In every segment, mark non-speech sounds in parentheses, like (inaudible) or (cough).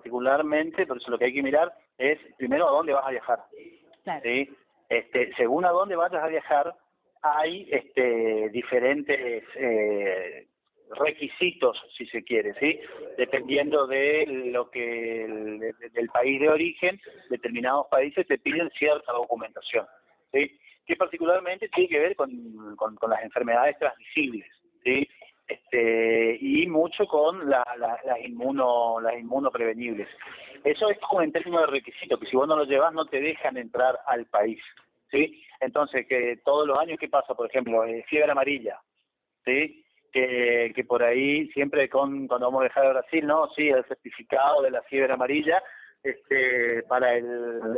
particularmente, por eso lo que hay que mirar es primero a dónde vas a viajar. ¿sí? Este, según a dónde vayas a viajar, hay este, diferentes eh, requisitos, si se quiere, ¿sí? Dependiendo de lo que del país de origen, determinados países te piden cierta documentación, ¿sí? Que particularmente tiene que ver con, con, las enfermedades transmisibles, ¿sí? Este, y mucho con la, las inmuno las inmunoprevenibles. Eso es como en términos de requisitos, que si vos no lo llevas no te dejan entrar al país, ¿sí? Entonces, que todos los años, ¿qué pasa? Por ejemplo, eh, fiebre amarilla, ¿sí? que, que por ahí siempre con cuando vamos a dejar de Brasil, no, sí, el certificado de la fiebre amarilla este para el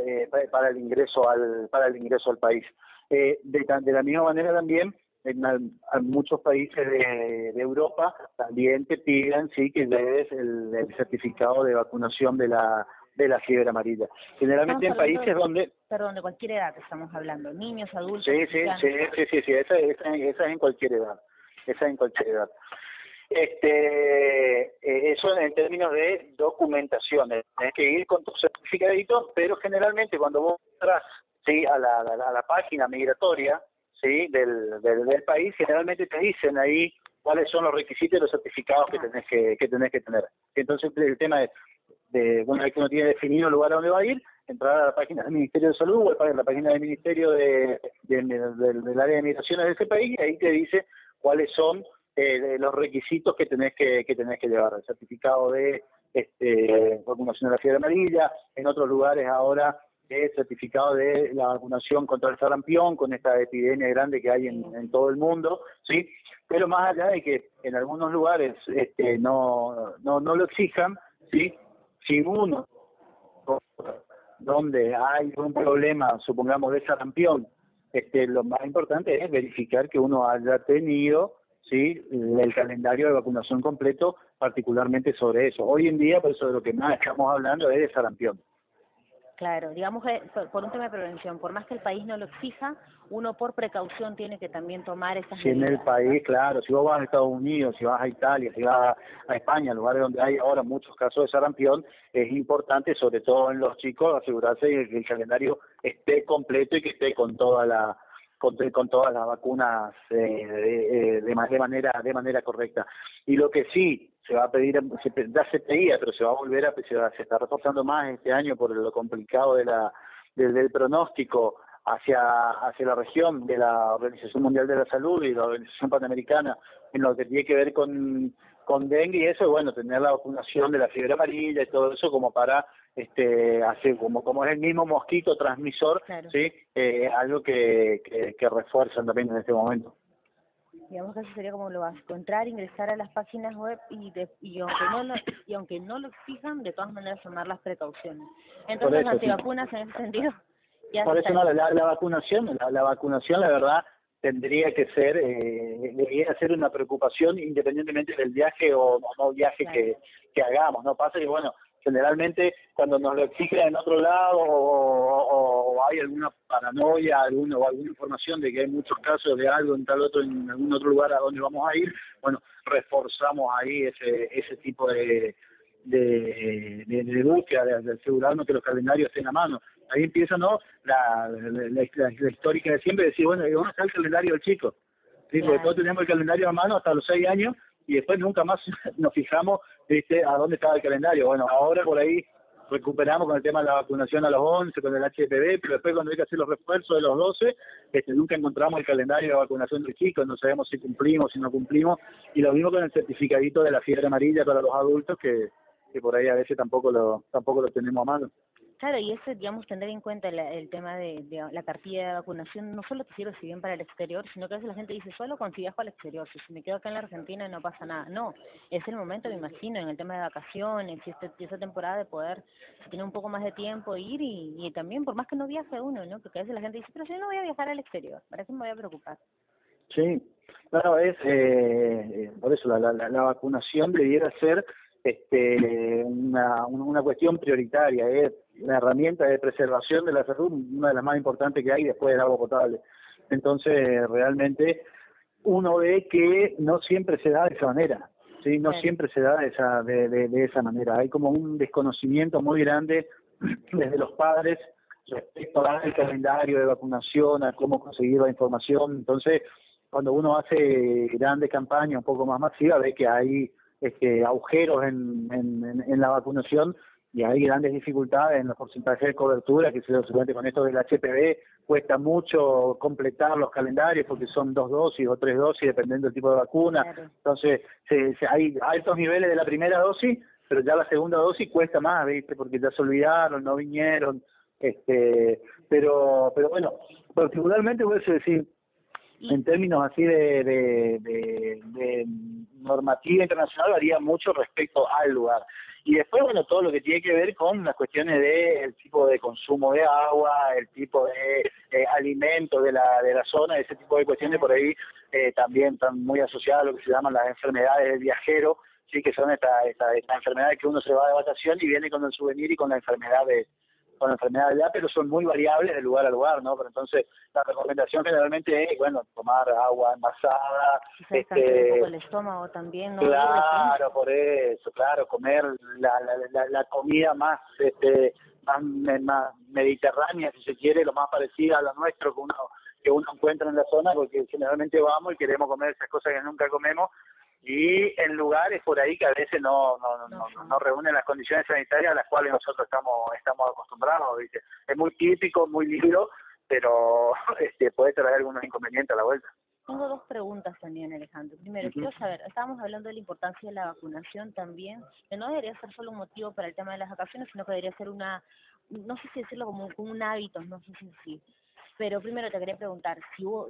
eh, para el ingreso al para el ingreso al país. Eh, de, de la misma manera también en, muchos países de, Europa también te piden sí que lleves el, el certificado de vacunación de la de la fiebre amarilla. Generalmente en países donde... Perdón, de cualquier edad estamos hablando, niños, adultos... Sí, sí, sí, sí, sí, sí, esa, esa, esa es en cualquier edad esa en cualquier edad. Este, eh, eso en términos de documentación, tienes que ir con tu certificadito, pero generalmente cuando vos entras ¿sí? a, la, a la página migratoria ¿sí? Del, del, país, generalmente te dicen ahí cuáles son los requisitos y los certificados que tenés que, que tenés que tener. Entonces el tema es, de una vez que uno tiene definido el lugar a donde va a ir, entrar a la página del Ministerio de Salud o a la página del Ministerio de, del área de migraciones de ese país y ahí te dice cuáles son eh, los requisitos que tenés que, que tenés que llevar, el certificado de este, vacunación de la fiebre amarilla, en otros lugares ahora el certificado de la vacunación contra el sarampión, con esta epidemia grande que hay en, todo el mundo, ¿sí? Pero más allá de que en algunos lugares este, no, no, no lo exijan, ¿sí? Si uno, donde hay un problema, supongamos, de sarampión, este, lo más importante es verificar que uno haya tenido sí el calendario de vacunación completo, particularmente sobre eso. Hoy en día, por eso de lo que más estamos hablando es de sarampión. Claro, digamos que por un tema de prevención, por más que el país no lo exija, uno por precaución tiene que también tomar esas medidas. Si en el país, claro, si vos vas a Estados Unidos, si vas a Italia, si vas a, España, lugares donde hay ahora muchos casos de sarampión, es importante, sobre todo en los chicos, asegurarse que el calendario esté completo y que esté con toda la con, todas las vacunas eh, de, de, manera de manera correcta. Y lo que sí se va a pedir, ya se pedía, pero se va a volver a, se, se está reforzando más este año por lo complicado de la del, pronóstico hacia hacia la región de la Organización Mundial de la Salud y la Organización Panamericana en lo que tiene que ver con con dengue y eso, bueno, tener la vacunación de la fiebre amarilla y todo eso como para este hacer como como es el mismo mosquito transmisor, sí, eh, algo que, que, que refuerzan también en este momento digamos que eso sería como lo básico, entrar, ingresar a las páginas web y, y, aunque no lo, y aunque no lo exijan, de todas maneras tomar las precauciones. Entonces, las antivacunas en ese sentido. Ya Por eso no, la, la, vacunación, la, la, vacunación, la verdad, tendría que ser, eh, debería ser una preocupación independientemente del viaje o, no viaje que, que hagamos, ¿no? Pasa que, bueno, generalmente cuando nos lo exigen en otro lado o, hay alguna paranoia alguna, o alguna información de que hay muchos casos de algo en tal otro en algún otro lugar a donde vamos a ir bueno reforzamos ahí ese ese tipo de de, de, búsqueda de, asegurarnos que los calendarios estén a mano. Ahí empieza no la la, la, histórica de siempre decir bueno ¿dónde está el calendario del chico? Sí, porque todos tenemos el calendario a mano hasta los seis años y después nunca más (laughs) nos fijamos ¿viste? a dónde estaba el calendario. Bueno, ahora por ahí recuperamos con el tema de la vacunación a los 11, con el HPV, pero después cuando hay que hacer los refuerzos de los 12, este, nunca encontramos el calendario de vacunación de chicos, no sabemos si cumplimos, si no cumplimos, y lo mismo con el certificadito de la fiebre amarilla para los adultos, que, que por ahí a veces tampoco lo, tampoco lo tenemos a mano. Claro, y ese, digamos, tener en cuenta el tema de, la cartilla de vacunación no solo te sirve si bien para el exterior, sino que a veces la gente dice, solo con si viajo al exterior, si me quedo acá en la Argentina no pasa nada. No, es el momento, me imagino, en el tema de vacaciones, si este, esa temporada de poder tener un poco más de tiempo, ir y, y también, por más que no viaje uno, ¿no? Porque a veces la gente dice, pero yo no voy a viajar al exterior, ¿para qué me voy a preocupar? Sí, claro, es, eh, eh por eso la, la, la vacunación debiera ser este, una, una cuestión prioritaria, es una herramienta de preservación de la salud, una de las más importantes que hay después del agua potable. Entonces, realmente uno ve que no siempre se da de esa manera. ¿sí? No siempre se da de esa, de, de, esa manera. Hay como un desconocimiento muy grande (clears throat) desde los padres respecto al calendario de vacunación, a cómo conseguir la información. Entonces, cuando uno hace grandes campañas un poco más masivas, ve que hay este, agujeros en, en, en la vacunación y hay grandes dificultades en los porcentajes de cobertura, que se seguramente con esto del HPV cuesta mucho completar los calendarios porque son dos dosis o tres dosis dependiendo del tipo de vacuna. Entonces, se, hay altos niveles de la primera dosis, pero ya la segunda dosis cuesta más, ¿viste? Porque ya se olvidaron, no vinieron. este Pero pero bueno, particularmente voy a decir, en términos así de, de, de, de normativa internacional varía mucho respecto al lugar. Y después, bueno, todo lo que tiene que ver con las cuestiones de el tipo de consumo de agua, el tipo de eh, alimento de la, de la zona, ese tipo de cuestiones por ahí eh, también están muy asociadas a lo que se llaman las enfermedades del viajero, sí que son estas esta, esta enfermedades que uno se va de vacación y viene con el souvenir y con la enfermedad de, con enfermedades ya, pero son muy variables de lugar a lugar, ¿no? Pero entonces la recomendación generalmente es, bueno, tomar agua envasada. Este, un poco el estómago también, ¿no? Claro, por eso, claro, comer la, la, la, comida más, este, más, más mediterránea, si se quiere, lo más parecida a lo nuestro que uno que uno encuentra en la zona, porque generalmente vamos y queremos comer esas cosas que nunca comemos, y en lugares por ahí que a veces no no, no, no, no. reúnen las condiciones sanitarias a las cuales nosotros estamos estamos acostumbrados ¿viste? es muy típico muy lindo pero (laughs) este puede traer algunos inconvenientes a la vuelta. Tengo dos preguntas también Alejandro. Primero quiero saber estábamos hablando de la importancia de la vacunación también que no debería ser solo un motivo para el tema de las vacaciones sino que debería ser una no sé si decirlo como, como un hábito no sé si, si pero primero te quería preguntar si hubo,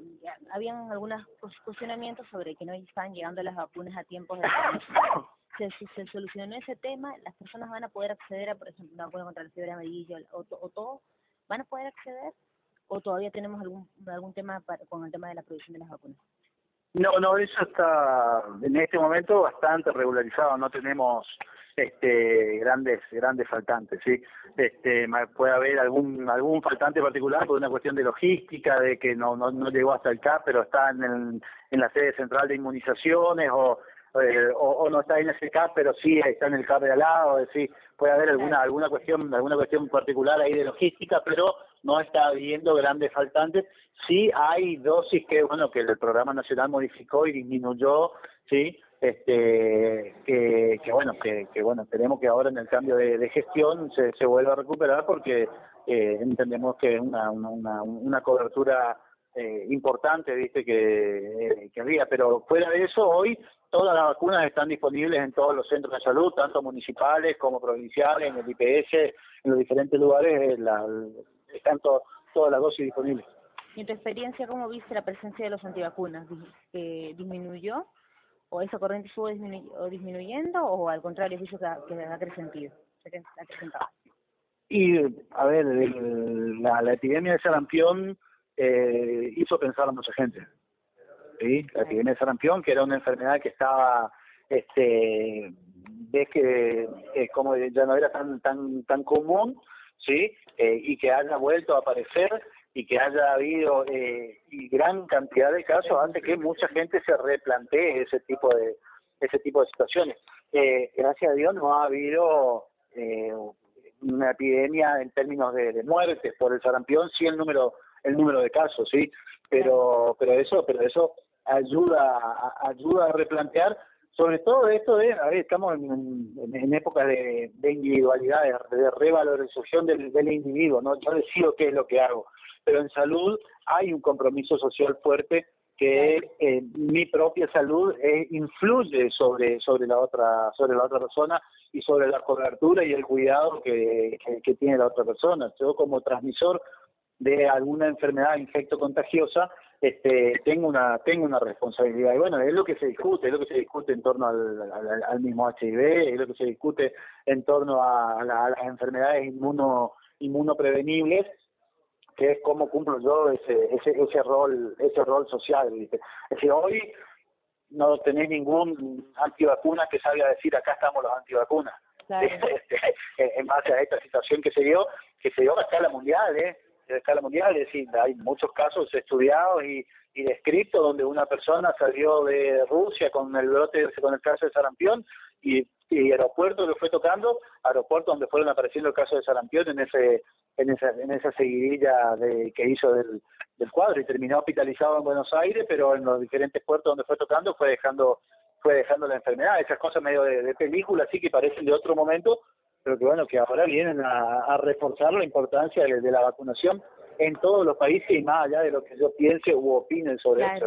habían algunos cuestionamientos sobre que no estaban llegando las vacunas a tiempo de (coughs) se, se solucionó ese tema, las personas van a poder acceder a, por ejemplo, una vacuna contra la fiebre amarilla o todo, van a poder acceder o todavía tenemos algún algún tema con el tema de la producción de las vacunas. No, no, eso está en este momento bastante regularizado, no tenemos este grandes grandes faltantes sí este puede haber algún algún faltante particular por una cuestión de logística de que no no, no llegó hasta el CAP pero está en el, en la sede central de inmunizaciones o eh, o, no está en ese CAP pero sí está en el CAP de al lado es decir puede haber alguna alguna cuestión alguna cuestión particular ahí de logística pero no está habiendo grandes faltantes. Sí hay dosis que bueno que el programa nacional modificó y disminuyó sí este que, bueno que, que bueno esperemos que ahora en el cambio de, gestión se, se vuelva a recuperar porque eh, entendemos que es una, una, una cobertura eh, importante viste que, eh, que había. Pero fuera de eso hoy todas las vacunas están disponibles en todos los centros de salud tanto municipales como provinciales en el IPS en los diferentes lugares la, están todas las dosis disponibles. Y en tu experiencia cómo viste la presencia de los antivacunas disminuyó o esa corriente estuvo disminuyendo o al contrario es que, que ha crecido y a ver la, la epidemia de sarampión eh, hizo pensar a mucha gente sí la epidemia de sarampión que era una enfermedad que estaba este ves que eh, como ya no era tan tan tan común sí eh, y que haya vuelto a aparecer y que haya habido eh, y gran cantidad de casos antes que mucha gente se replantee ese tipo de ese tipo de situaciones. Eh, gracias a Dios no ha habido eh, una epidemia en términos de, muertes por el sarampión, sí el número el número de casos, sí, pero pero eso pero eso ayuda a, ayuda a replantear sobre todo esto de, a ver, estamos en, en, épocas de, de individualidades, de revalorización del, del individuo, ¿no? Yo decido qué es lo que hago pero en salud hay un compromiso social fuerte que eh, mi propia salud eh, influye sobre sobre la otra sobre la otra persona y sobre la cobertura y el cuidado que, que, tiene la otra persona. Yo como transmisor de alguna enfermedad infecto contagiosa este, tengo una tengo una responsabilidad y bueno es lo que se discute es lo que se discute en torno al, al, mismo HIV es lo que se discute en torno a, a las enfermedades inmuno inmunoprevenibles que es cómo cumplo yo ese ese ese rol ese rol social es decir hoy no tenés ningún antivacuna que salga a decir acá estamos los antivacunas (laughs) este, en base a esta situación que se dio que se dio a escala mundial eh de escala mundial, es decir, hay muchos casos estudiados y, y descritos donde una persona salió de Rusia con el brote, con el caso de sarampión y, y aeropuerto que fue tocando, aeropuerto donde fueron apareciendo el caso de sarampión en ese en esa en esa seguidilla de, que hizo del, del cuadro y terminó hospitalizado en Buenos Aires, pero en los diferentes puertos donde fue tocando fue dejando fue dejando la enfermedad, esas cosas medio de, de película, así que parecen de otro momento, pero que bueno, que ahora vienen a, reforzar la importancia de, la vacunación en todos los países y más allá de lo que yo piense u opine sobre eso.